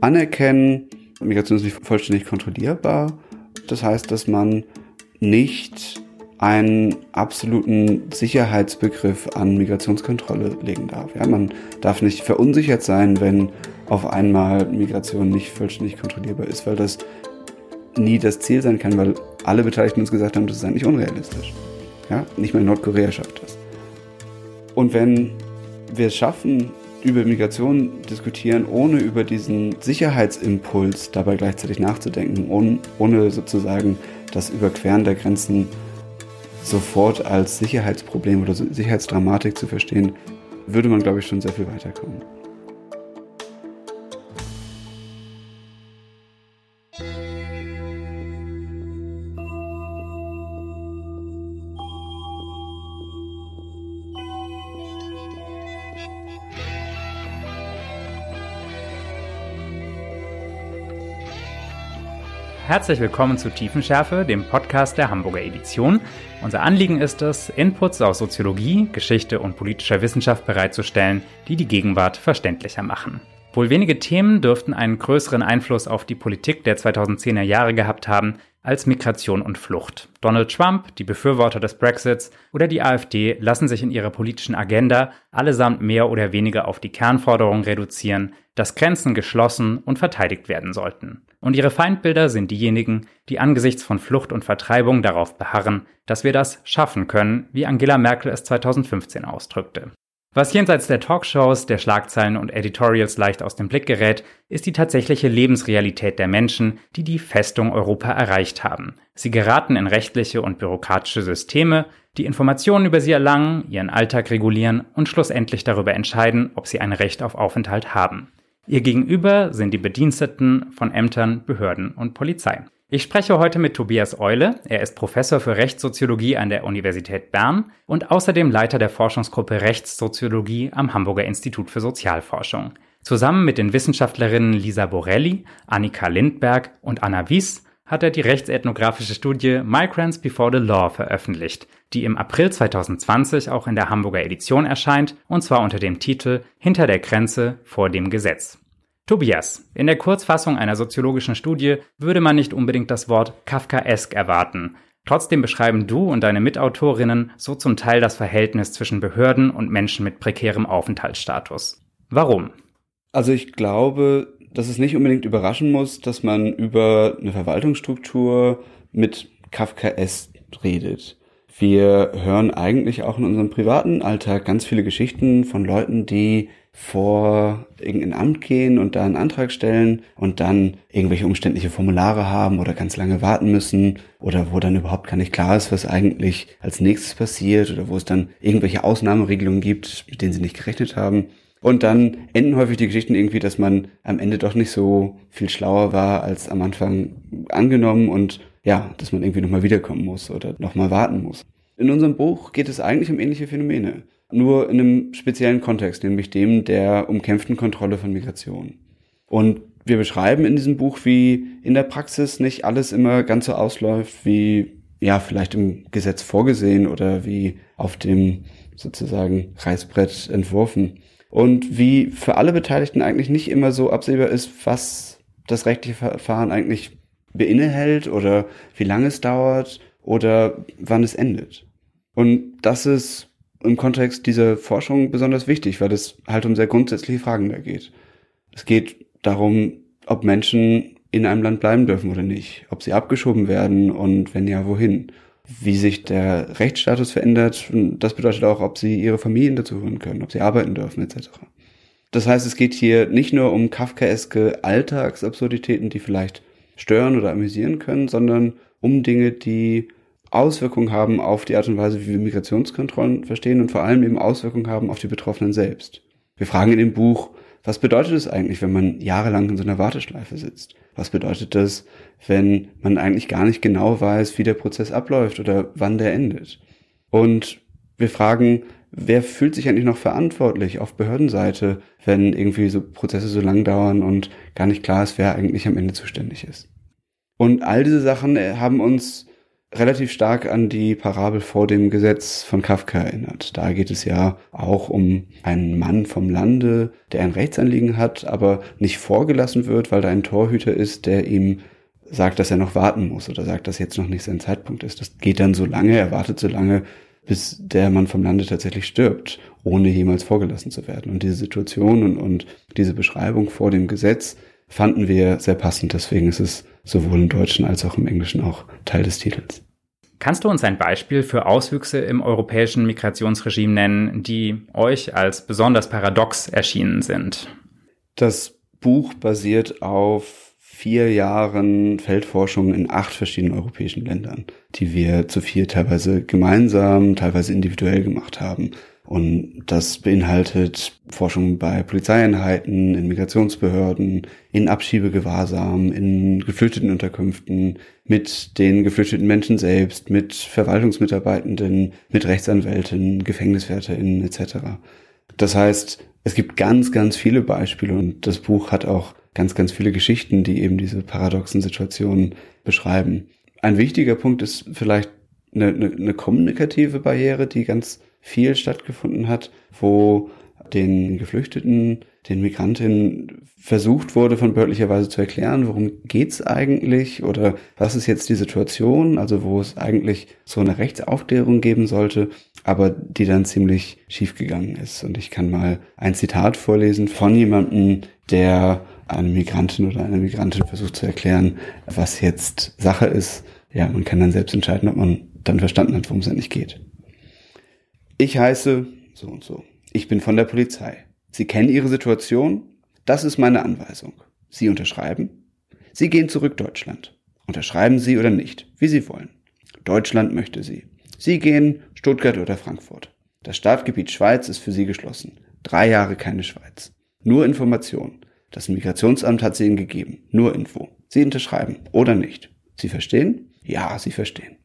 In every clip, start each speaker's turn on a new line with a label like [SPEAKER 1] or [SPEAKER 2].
[SPEAKER 1] anerkennen, Migration ist nicht vollständig kontrollierbar. Das heißt, dass man nicht einen absoluten Sicherheitsbegriff an Migrationskontrolle legen darf. Ja, man darf nicht verunsichert sein, wenn auf einmal Migration nicht vollständig kontrollierbar ist, weil das nie das Ziel sein kann, weil alle Beteiligten uns gesagt haben, das ist eigentlich unrealistisch. Ja, nicht mal Nordkorea schafft das. Und wenn wir es schaffen, über Migration diskutieren, ohne über diesen Sicherheitsimpuls dabei gleichzeitig nachzudenken, ohne, ohne sozusagen das Überqueren der Grenzen sofort als Sicherheitsproblem oder Sicherheitsdramatik zu verstehen, würde man, glaube ich, schon sehr viel weiterkommen.
[SPEAKER 2] Herzlich willkommen zu Tiefenschärfe, dem Podcast der Hamburger Edition. Unser Anliegen ist es, Inputs aus Soziologie, Geschichte und politischer Wissenschaft bereitzustellen, die die Gegenwart verständlicher machen. Wohl wenige Themen dürften einen größeren Einfluss auf die Politik der 2010er Jahre gehabt haben als Migration und Flucht. Donald Trump, die Befürworter des Brexits oder die AfD lassen sich in ihrer politischen Agenda allesamt mehr oder weniger auf die Kernforderung reduzieren, dass Grenzen geschlossen und verteidigt werden sollten. Und ihre Feindbilder sind diejenigen, die angesichts von Flucht und Vertreibung darauf beharren, dass wir das schaffen können, wie Angela Merkel es 2015 ausdrückte. Was jenseits der Talkshows, der Schlagzeilen und Editorials leicht aus dem Blick gerät, ist die tatsächliche Lebensrealität der Menschen, die die Festung Europa erreicht haben. Sie geraten in rechtliche und bürokratische Systeme, die Informationen über sie erlangen, ihren Alltag regulieren und schlussendlich darüber entscheiden, ob sie ein Recht auf Aufenthalt haben. Ihr Gegenüber sind die Bediensteten von Ämtern, Behörden und Polizei. Ich spreche heute mit Tobias Eule. Er ist Professor für Rechtssoziologie an der Universität Bern und außerdem Leiter der Forschungsgruppe Rechtssoziologie am Hamburger Institut für Sozialforschung. Zusammen mit den Wissenschaftlerinnen Lisa Borelli, Annika Lindberg und Anna Wies hat er die rechtsethnografische Studie Migrants Before the Law veröffentlicht, die im April 2020 auch in der Hamburger Edition erscheint, und zwar unter dem Titel Hinter der Grenze vor dem Gesetz. Tobias, in der Kurzfassung einer soziologischen Studie würde man nicht unbedingt das Wort Kafkaesk erwarten. Trotzdem beschreiben du und deine Mitautorinnen so zum Teil das Verhältnis zwischen Behörden und Menschen mit prekärem Aufenthaltsstatus. Warum?
[SPEAKER 1] Also ich glaube, dass es nicht unbedingt überraschen muss, dass man über eine Verwaltungsstruktur mit Kafkaesk redet. Wir hören eigentlich auch in unserem privaten Alltag ganz viele Geschichten von Leuten, die vor irgendein Amt gehen und da einen Antrag stellen und dann irgendwelche umständliche Formulare haben oder ganz lange warten müssen oder wo dann überhaupt gar nicht klar ist, was eigentlich als nächstes passiert oder wo es dann irgendwelche Ausnahmeregelungen gibt, mit denen sie nicht gerechnet haben. Und dann enden häufig die Geschichten irgendwie, dass man am Ende doch nicht so viel schlauer war als am Anfang angenommen und ja, dass man irgendwie nochmal wiederkommen muss oder nochmal warten muss. In unserem Buch geht es eigentlich um ähnliche Phänomene, nur in einem speziellen Kontext, nämlich dem der umkämpften Kontrolle von Migration. Und wir beschreiben in diesem Buch, wie in der Praxis nicht alles immer ganz so ausläuft, wie ja, vielleicht im Gesetz vorgesehen oder wie auf dem sozusagen Reißbrett entworfen und wie für alle Beteiligten eigentlich nicht immer so absehbar ist, was das rechtliche Verfahren eigentlich beinhält oder wie lange es dauert oder wann es endet. Und das ist im Kontext dieser Forschung besonders wichtig, weil es halt um sehr grundsätzliche Fragen da geht. Es geht darum, ob Menschen in einem Land bleiben dürfen oder nicht, ob sie abgeschoben werden und wenn ja, wohin wie sich der Rechtsstatus verändert. Das bedeutet auch, ob sie ihre Familien dazu holen können, ob sie arbeiten dürfen, etc. Das heißt, es geht hier nicht nur um kafkaeske Alltagsabsurditäten, die vielleicht stören oder amüsieren können, sondern um Dinge, die Auswirkungen haben auf die Art und Weise, wie wir Migrationskontrollen verstehen und vor allem eben Auswirkungen haben auf die Betroffenen selbst. Wir fragen in dem Buch, was bedeutet es eigentlich, wenn man jahrelang in so einer Warteschleife sitzt? Was bedeutet das, wenn man eigentlich gar nicht genau weiß, wie der Prozess abläuft oder wann der endet? Und wir fragen, wer fühlt sich eigentlich noch verantwortlich auf Behördenseite, wenn irgendwie so Prozesse so lang dauern und gar nicht klar ist, wer eigentlich am Ende zuständig ist? Und all diese Sachen äh, haben uns relativ stark an die Parabel vor dem Gesetz von Kafka erinnert. Da geht es ja auch um einen Mann vom Lande, der ein Rechtsanliegen hat, aber nicht vorgelassen wird, weil da ein Torhüter ist, der ihm sagt, dass er noch warten muss oder sagt, dass jetzt noch nicht sein Zeitpunkt ist. Das geht dann so lange, er wartet so lange, bis der Mann vom Lande tatsächlich stirbt, ohne jemals vorgelassen zu werden. Und diese Situation und, und diese Beschreibung vor dem Gesetz fanden wir sehr passend. Deswegen ist es sowohl im Deutschen als auch im Englischen auch Teil des Titels.
[SPEAKER 2] Kannst du uns ein Beispiel für Auswüchse im europäischen Migrationsregime nennen, die euch als besonders paradox erschienen sind?
[SPEAKER 1] Das Buch basiert auf vier Jahren Feldforschung in acht verschiedenen europäischen Ländern, die wir zu vier teilweise gemeinsam, teilweise individuell gemacht haben. Und das beinhaltet Forschung bei Polizeieinheiten, in Migrationsbehörden, in Abschiebegewahrsam, in geflüchteten Unterkünften, mit den geflüchteten Menschen selbst, mit Verwaltungsmitarbeitenden, mit Rechtsanwälten, GefängniswärterInnen etc. Das heißt, es gibt ganz, ganz viele Beispiele und das Buch hat auch ganz, ganz viele Geschichten, die eben diese paradoxen Situationen beschreiben. Ein wichtiger Punkt ist vielleicht eine, eine, eine kommunikative Barriere, die ganz viel stattgefunden hat, wo den Geflüchteten, den Migrantinnen versucht wurde, von behördlicher zu erklären, worum geht's eigentlich oder was ist jetzt die Situation, also wo es eigentlich so eine Rechtsaufklärung geben sollte, aber die dann ziemlich schief gegangen ist. Und ich kann mal ein Zitat vorlesen von jemandem, der einem Migrantin oder einer Migrantin versucht zu erklären, was jetzt Sache ist. Ja, man kann dann selbst entscheiden, ob man dann verstanden hat, worum es eigentlich geht. Ich heiße so und so. Ich bin von der Polizei. Sie kennen Ihre Situation? Das ist meine Anweisung. Sie unterschreiben? Sie gehen zurück Deutschland. Unterschreiben Sie oder nicht, wie Sie wollen. Deutschland möchte Sie. Sie gehen Stuttgart oder Frankfurt. Das Staatsgebiet Schweiz ist für Sie geschlossen. Drei Jahre keine Schweiz. Nur Information. Das Migrationsamt hat sie Ihnen gegeben. Nur Info. Sie unterschreiben oder nicht. Sie verstehen? Ja, Sie verstehen.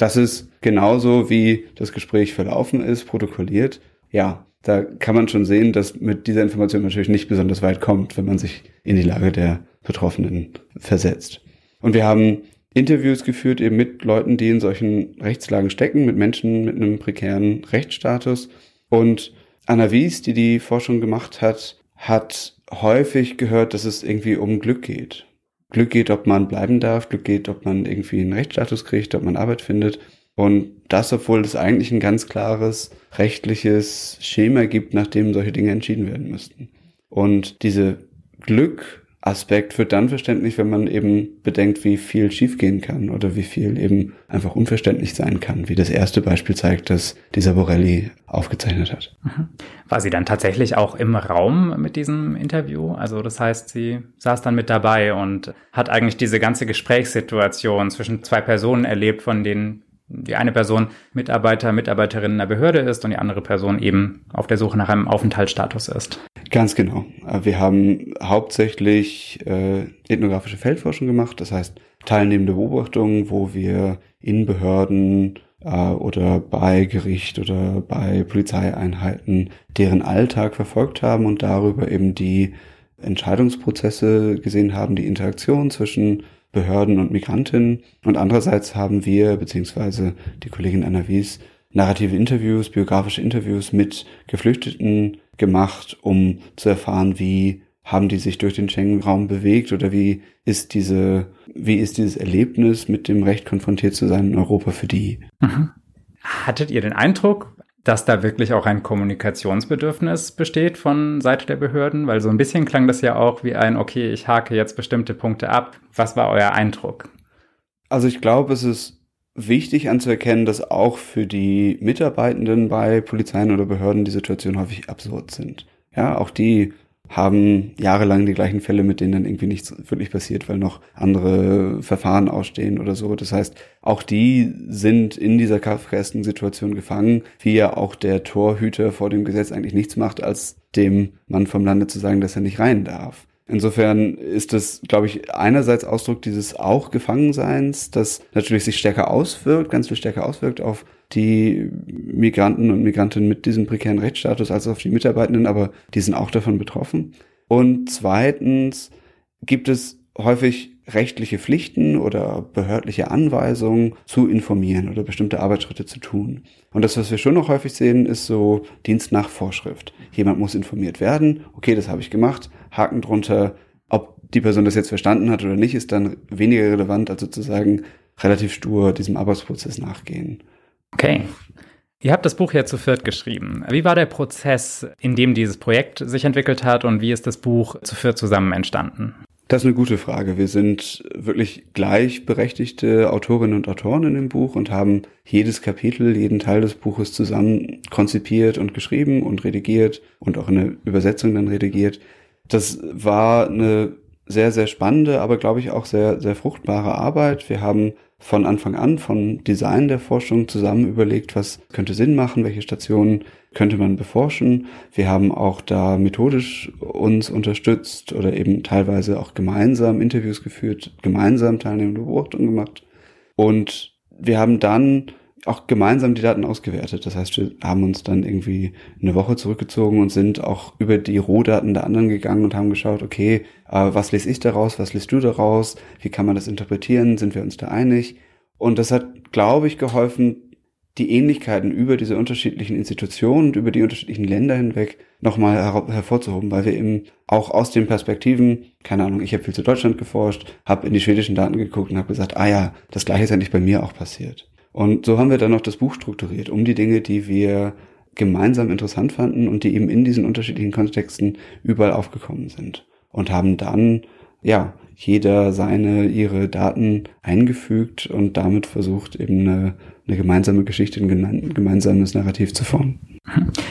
[SPEAKER 1] Das ist genauso wie das Gespräch verlaufen ist, protokolliert. Ja, da kann man schon sehen, dass mit dieser Information natürlich nicht besonders weit kommt, wenn man sich in die Lage der Betroffenen versetzt. Und wir haben Interviews geführt eben mit Leuten, die in solchen Rechtslagen stecken, mit Menschen mit einem prekären Rechtsstatus. Und Anna Wies, die die Forschung gemacht hat, hat häufig gehört, dass es irgendwie um Glück geht. Glück geht, ob man bleiben darf, Glück geht, ob man irgendwie einen Rechtsstatus kriegt, ob man Arbeit findet. Und das, obwohl es eigentlich ein ganz klares rechtliches Schema gibt, nach dem solche Dinge entschieden werden müssten. Und diese Glück Aspekt wird dann verständlich, wenn man eben bedenkt, wie viel schiefgehen kann oder wie viel eben einfach unverständlich sein kann, wie das erste Beispiel zeigt, das dieser Borelli aufgezeichnet hat. Mhm.
[SPEAKER 2] War sie dann tatsächlich auch im Raum mit diesem Interview? Also das heißt, sie saß dann mit dabei und hat eigentlich diese ganze Gesprächssituation zwischen zwei Personen erlebt, von denen die eine Person Mitarbeiter, Mitarbeiterin einer Behörde ist und die andere Person eben auf der Suche nach einem Aufenthaltsstatus ist.
[SPEAKER 1] Ganz genau. Wir haben hauptsächlich äh, ethnografische Feldforschung gemacht, das heißt teilnehmende Beobachtungen, wo wir in Behörden äh, oder bei Gericht oder bei Polizeieinheiten deren Alltag verfolgt haben und darüber eben die Entscheidungsprozesse gesehen haben, die Interaktion zwischen Behörden und Migrantinnen. Und andererseits haben wir, beziehungsweise die Kollegin Anna Wies, narrative Interviews, biografische Interviews mit Geflüchteten gemacht, um zu erfahren, wie haben die sich durch den Schengen-Raum bewegt oder wie ist diese, wie ist dieses Erlebnis mit dem Recht konfrontiert zu sein in Europa für die? Mhm.
[SPEAKER 2] Hattet ihr den Eindruck, dass da wirklich auch ein Kommunikationsbedürfnis besteht von Seite der Behörden? Weil so ein bisschen klang das ja auch wie ein, okay, ich hake jetzt bestimmte Punkte ab. Was war euer Eindruck?
[SPEAKER 1] Also ich glaube, es ist wichtig anzuerkennen, dass auch für die Mitarbeitenden bei Polizeien oder Behörden die Situation häufig absurd sind. Ja, auch die haben jahrelang die gleichen Fälle, mit denen dann irgendwie nichts wirklich passiert, weil noch andere Verfahren ausstehen oder so. Das heißt, auch die sind in dieser kafkaesken Situation gefangen, wie ja auch der Torhüter vor dem Gesetz eigentlich nichts macht, als dem Mann vom Lande zu sagen, dass er nicht rein darf. Insofern ist das, glaube ich, einerseits Ausdruck dieses auch Gefangenseins, das natürlich sich stärker auswirkt, ganz viel stärker auswirkt auf die Migranten und Migrantinnen mit diesem prekären Rechtsstatus als auf die Mitarbeitenden, aber die sind auch davon betroffen. Und zweitens gibt es häufig rechtliche Pflichten oder behördliche Anweisungen zu informieren oder bestimmte Arbeitsschritte zu tun. Und das, was wir schon noch häufig sehen, ist so Dienst nach Vorschrift. Jemand muss informiert werden. Okay, das habe ich gemacht. Haken drunter. Ob die Person das jetzt verstanden hat oder nicht, ist dann weniger relevant, als sozusagen relativ stur diesem Arbeitsprozess nachgehen.
[SPEAKER 2] Okay. Ihr habt das Buch ja zu viert geschrieben. Wie war der Prozess, in dem dieses Projekt sich entwickelt hat und wie ist das Buch zu viert zusammen entstanden?
[SPEAKER 1] Das ist eine gute Frage. Wir sind wirklich gleichberechtigte Autorinnen und Autoren in dem Buch und haben jedes Kapitel, jeden Teil des Buches zusammen konzipiert und geschrieben und redigiert und auch eine Übersetzung dann redigiert. Das war eine sehr, sehr spannende, aber glaube ich auch sehr, sehr fruchtbare Arbeit. Wir haben von Anfang an, von Design der Forschung zusammen überlegt, was könnte Sinn machen, welche Stationen könnte man beforschen. Wir haben auch da methodisch uns unterstützt oder eben teilweise auch gemeinsam Interviews geführt, gemeinsam teilnehmende Beobachtungen gemacht. Und wir haben dann auch gemeinsam die Daten ausgewertet. Das heißt, wir haben uns dann irgendwie eine Woche zurückgezogen und sind auch über die Rohdaten der anderen gegangen und haben geschaut, okay, äh, was lese ich daraus, was liest du daraus, wie kann man das interpretieren, sind wir uns da einig? Und das hat, glaube ich, geholfen, die Ähnlichkeiten über diese unterschiedlichen Institutionen und über die unterschiedlichen Länder hinweg nochmal her hervorzuhoben, weil wir eben auch aus den Perspektiven, keine Ahnung, ich habe viel zu Deutschland geforscht, habe in die schwedischen Daten geguckt und habe gesagt, ah ja, das gleiche ist eigentlich bei mir auch passiert. Und so haben wir dann noch das Buch strukturiert, um die Dinge, die wir gemeinsam interessant fanden und die eben in diesen unterschiedlichen Kontexten überall aufgekommen sind. Und haben dann, ja, jeder seine, ihre Daten eingefügt und damit versucht, eben eine, eine gemeinsame Geschichte, ein gemeinsames Narrativ zu formen.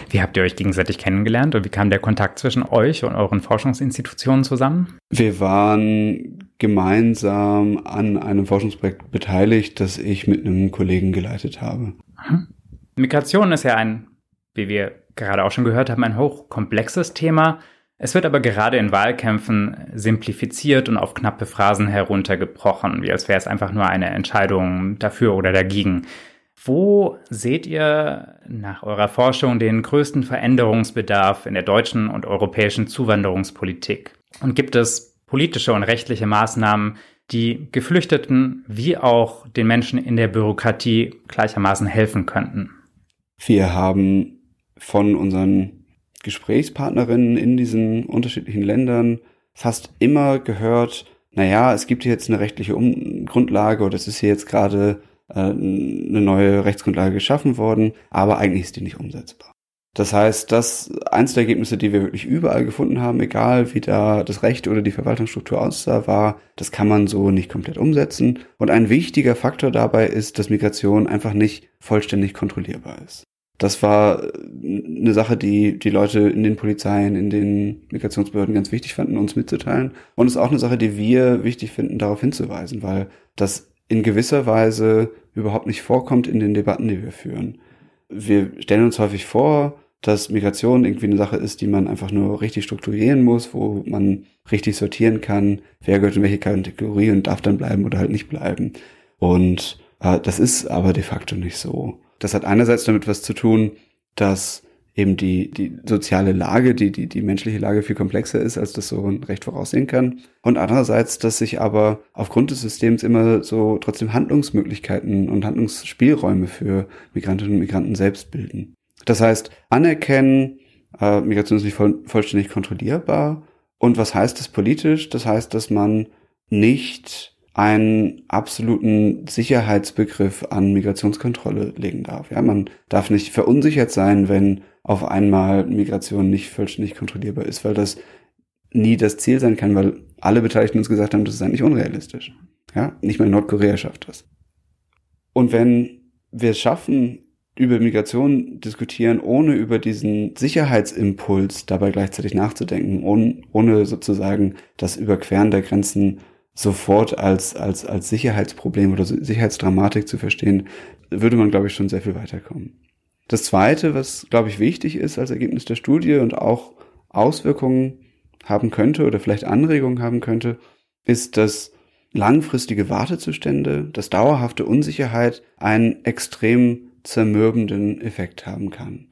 [SPEAKER 2] Wie habt ihr euch gegenseitig kennengelernt und wie kam der Kontakt zwischen euch und euren Forschungsinstitutionen zusammen?
[SPEAKER 1] Wir waren gemeinsam an einem Forschungsprojekt beteiligt, das ich mit einem Kollegen geleitet habe.
[SPEAKER 2] Mhm. Migration ist ja ein, wie wir gerade auch schon gehört haben, ein hochkomplexes Thema. Es wird aber gerade in Wahlkämpfen simplifiziert und auf knappe Phrasen heruntergebrochen, wie als wäre es einfach nur eine Entscheidung dafür oder dagegen. Wo seht ihr nach eurer Forschung den größten Veränderungsbedarf in der deutschen und europäischen Zuwanderungspolitik? Und gibt es politische und rechtliche Maßnahmen, die Geflüchteten wie auch den Menschen in der Bürokratie gleichermaßen helfen könnten?
[SPEAKER 1] Wir haben von unseren Gesprächspartnerinnen in diesen unterschiedlichen Ländern fast immer gehört, naja, es gibt hier jetzt eine rechtliche um Grundlage oder es ist hier jetzt gerade äh, eine neue Rechtsgrundlage geschaffen worden, aber eigentlich ist die nicht umsetzbar. Das heißt, das eins der Ergebnisse, die wir wirklich überall gefunden haben, egal wie da das Recht oder die Verwaltungsstruktur aussah, war, das kann man so nicht komplett umsetzen. Und ein wichtiger Faktor dabei ist, dass Migration einfach nicht vollständig kontrollierbar ist. Das war eine Sache, die die Leute in den Polizeien, in den Migrationsbehörden ganz wichtig fanden, uns mitzuteilen. Und es ist auch eine Sache, die wir wichtig finden, darauf hinzuweisen, weil das in gewisser Weise überhaupt nicht vorkommt in den Debatten, die wir führen. Wir stellen uns häufig vor, dass Migration irgendwie eine Sache ist, die man einfach nur richtig strukturieren muss, wo man richtig sortieren kann, wer gehört in welche Kategorie und darf dann bleiben oder halt nicht bleiben. Und äh, das ist aber de facto nicht so. Das hat einerseits damit was zu tun, dass eben die, die soziale Lage, die, die, die menschliche Lage viel komplexer ist, als das so recht voraussehen kann. Und andererseits, dass sich aber aufgrund des Systems immer so trotzdem Handlungsmöglichkeiten und Handlungsspielräume für Migrantinnen und Migranten selbst bilden. Das heißt, anerkennen, äh, Migration ist nicht voll, vollständig kontrollierbar. Und was heißt das politisch? Das heißt, dass man nicht einen absoluten Sicherheitsbegriff an Migrationskontrolle legen darf. Ja, man darf nicht verunsichert sein, wenn auf einmal Migration nicht vollständig kontrollierbar ist, weil das nie das Ziel sein kann, weil alle Beteiligten uns gesagt haben, das ist eigentlich unrealistisch. Ja, nicht mal Nordkorea schafft das. Und wenn wir es schaffen, über Migration diskutieren, ohne über diesen Sicherheitsimpuls dabei gleichzeitig nachzudenken, ohne, ohne sozusagen das Überqueren der Grenzen sofort als, als, als Sicherheitsproblem oder Sicherheitsdramatik zu verstehen, würde man, glaube ich, schon sehr viel weiterkommen. Das Zweite, was, glaube ich, wichtig ist als Ergebnis der Studie und auch Auswirkungen haben könnte oder vielleicht Anregungen haben könnte, ist, dass langfristige Wartezustände, dass dauerhafte Unsicherheit einen extrem zermürbenden Effekt haben kann.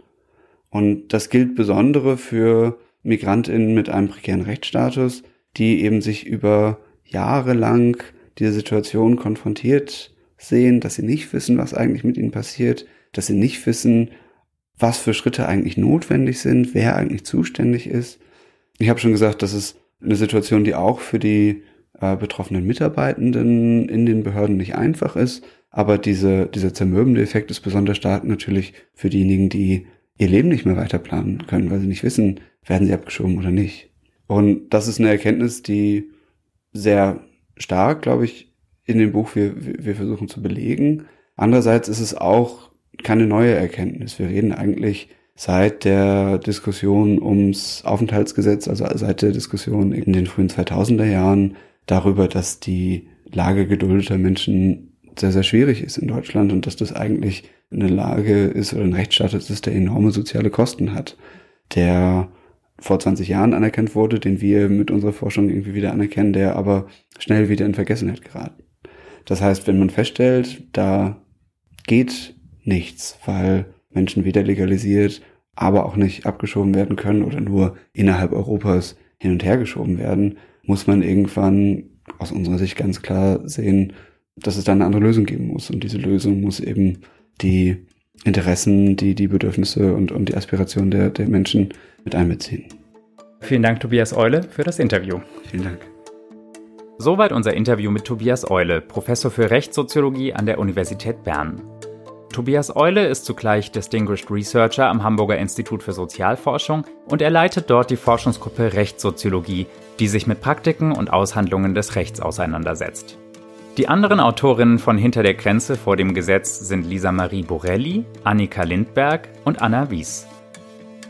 [SPEAKER 1] Und das gilt besondere für Migrantinnen mit einem prekären Rechtsstatus, die eben sich über jahrelang dieser Situation konfrontiert sehen, dass sie nicht wissen, was eigentlich mit ihnen passiert, dass sie nicht wissen, was für Schritte eigentlich notwendig sind, wer eigentlich zuständig ist. Ich habe schon gesagt, das ist eine Situation, die auch für die äh, betroffenen Mitarbeitenden in den Behörden nicht einfach ist. Aber diese, dieser zermürbende Effekt ist besonders stark natürlich für diejenigen, die ihr Leben nicht mehr weiter planen können, weil sie nicht wissen, werden sie abgeschoben oder nicht. Und das ist eine Erkenntnis, die sehr stark, glaube ich, in dem Buch wir, wir versuchen zu belegen. Andererseits ist es auch keine neue Erkenntnis. Wir reden eigentlich seit der Diskussion ums Aufenthaltsgesetz, also seit der Diskussion in den frühen 2000er Jahren darüber, dass die Lage geduldeter Menschen sehr, sehr schwierig ist in Deutschland und dass das eigentlich eine Lage ist oder ein Rechtsstaat ist, der enorme soziale Kosten hat, der vor 20 Jahren anerkannt wurde, den wir mit unserer Forschung irgendwie wieder anerkennen, der aber schnell wieder in Vergessenheit geraten. Das heißt, wenn man feststellt, da geht nichts, weil Menschen weder legalisiert, aber auch nicht abgeschoben werden können oder nur innerhalb Europas hin und her geschoben werden, muss man irgendwann aus unserer Sicht ganz klar sehen, dass es da eine andere Lösung geben muss. Und diese Lösung muss eben die Interessen, die, die Bedürfnisse und, und die Aspirationen der, der Menschen mit einbeziehen.
[SPEAKER 2] Vielen Dank, Tobias Eule, für das Interview.
[SPEAKER 1] Vielen Dank.
[SPEAKER 2] Soweit unser Interview mit Tobias Eule, Professor für Rechtssoziologie an der Universität Bern. Tobias Eule ist zugleich Distinguished Researcher am Hamburger Institut für Sozialforschung und er leitet dort die Forschungsgruppe Rechtssoziologie, die sich mit Praktiken und Aushandlungen des Rechts auseinandersetzt. Die anderen Autorinnen von Hinter der Grenze vor dem Gesetz sind Lisa Marie Borelli, Annika Lindberg und Anna Wies.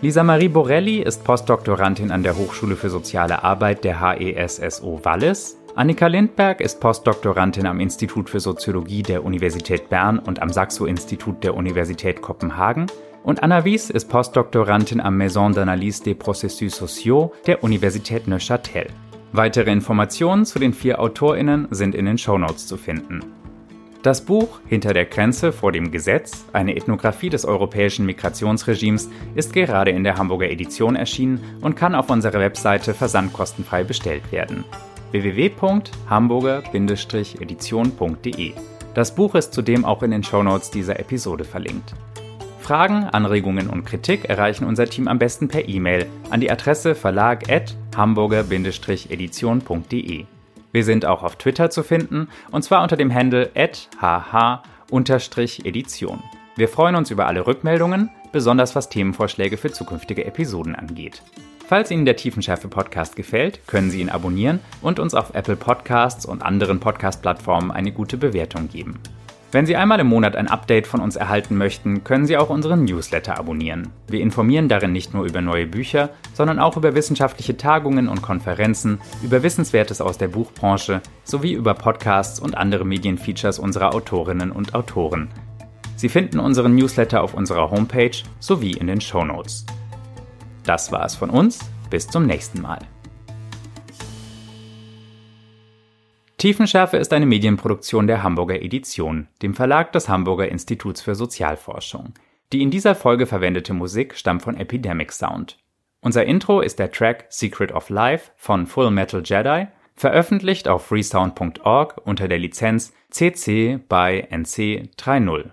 [SPEAKER 2] Lisa Marie Borelli ist Postdoktorandin an der Hochschule für Soziale Arbeit der HESSO Wallis Annika Lindberg ist Postdoktorandin am Institut für Soziologie der Universität Bern und am Saxo-Institut der Universität Kopenhagen und Anna Wies ist Postdoktorandin am Maison d'Analyse des Processus Sociaux der Universität Neuchâtel. Weitere Informationen zu den vier AutorInnen sind in den Shownotes zu finden. Das Buch Hinter der Grenze vor dem Gesetz, eine Ethnographie des europäischen Migrationsregimes, ist gerade in der Hamburger Edition erschienen und kann auf unserer Webseite versandkostenfrei bestellt werden www.hamburger-edition.de. Das Buch ist zudem auch in den Shownotes dieser Episode verlinkt. Fragen, Anregungen und Kritik erreichen unser Team am besten per E-Mail an die Adresse verlag@hamburger-edition.de. Wir sind auch auf Twitter zu finden und zwar unter dem Handle hh-edition. Wir freuen uns über alle Rückmeldungen, besonders was Themenvorschläge für zukünftige Episoden angeht. Falls Ihnen der Tiefenschärfe-Podcast gefällt, können Sie ihn abonnieren und uns auf Apple Podcasts und anderen Podcast-Plattformen eine gute Bewertung geben. Wenn Sie einmal im Monat ein Update von uns erhalten möchten, können Sie auch unseren Newsletter abonnieren. Wir informieren darin nicht nur über neue Bücher, sondern auch über wissenschaftliche Tagungen und Konferenzen, über Wissenswertes aus der Buchbranche sowie über Podcasts und andere Medienfeatures unserer Autorinnen und Autoren. Sie finden unseren Newsletter auf unserer Homepage sowie in den Show Notes. Das war es von uns. Bis zum nächsten Mal. Tiefenschärfe ist eine Medienproduktion der Hamburger Edition, dem Verlag des Hamburger Instituts für Sozialforschung. Die in dieser Folge verwendete Musik stammt von Epidemic Sound. Unser Intro ist der Track Secret of Life von Full Metal Jedi, veröffentlicht auf freesound.org unter der Lizenz CC by NC 3.0.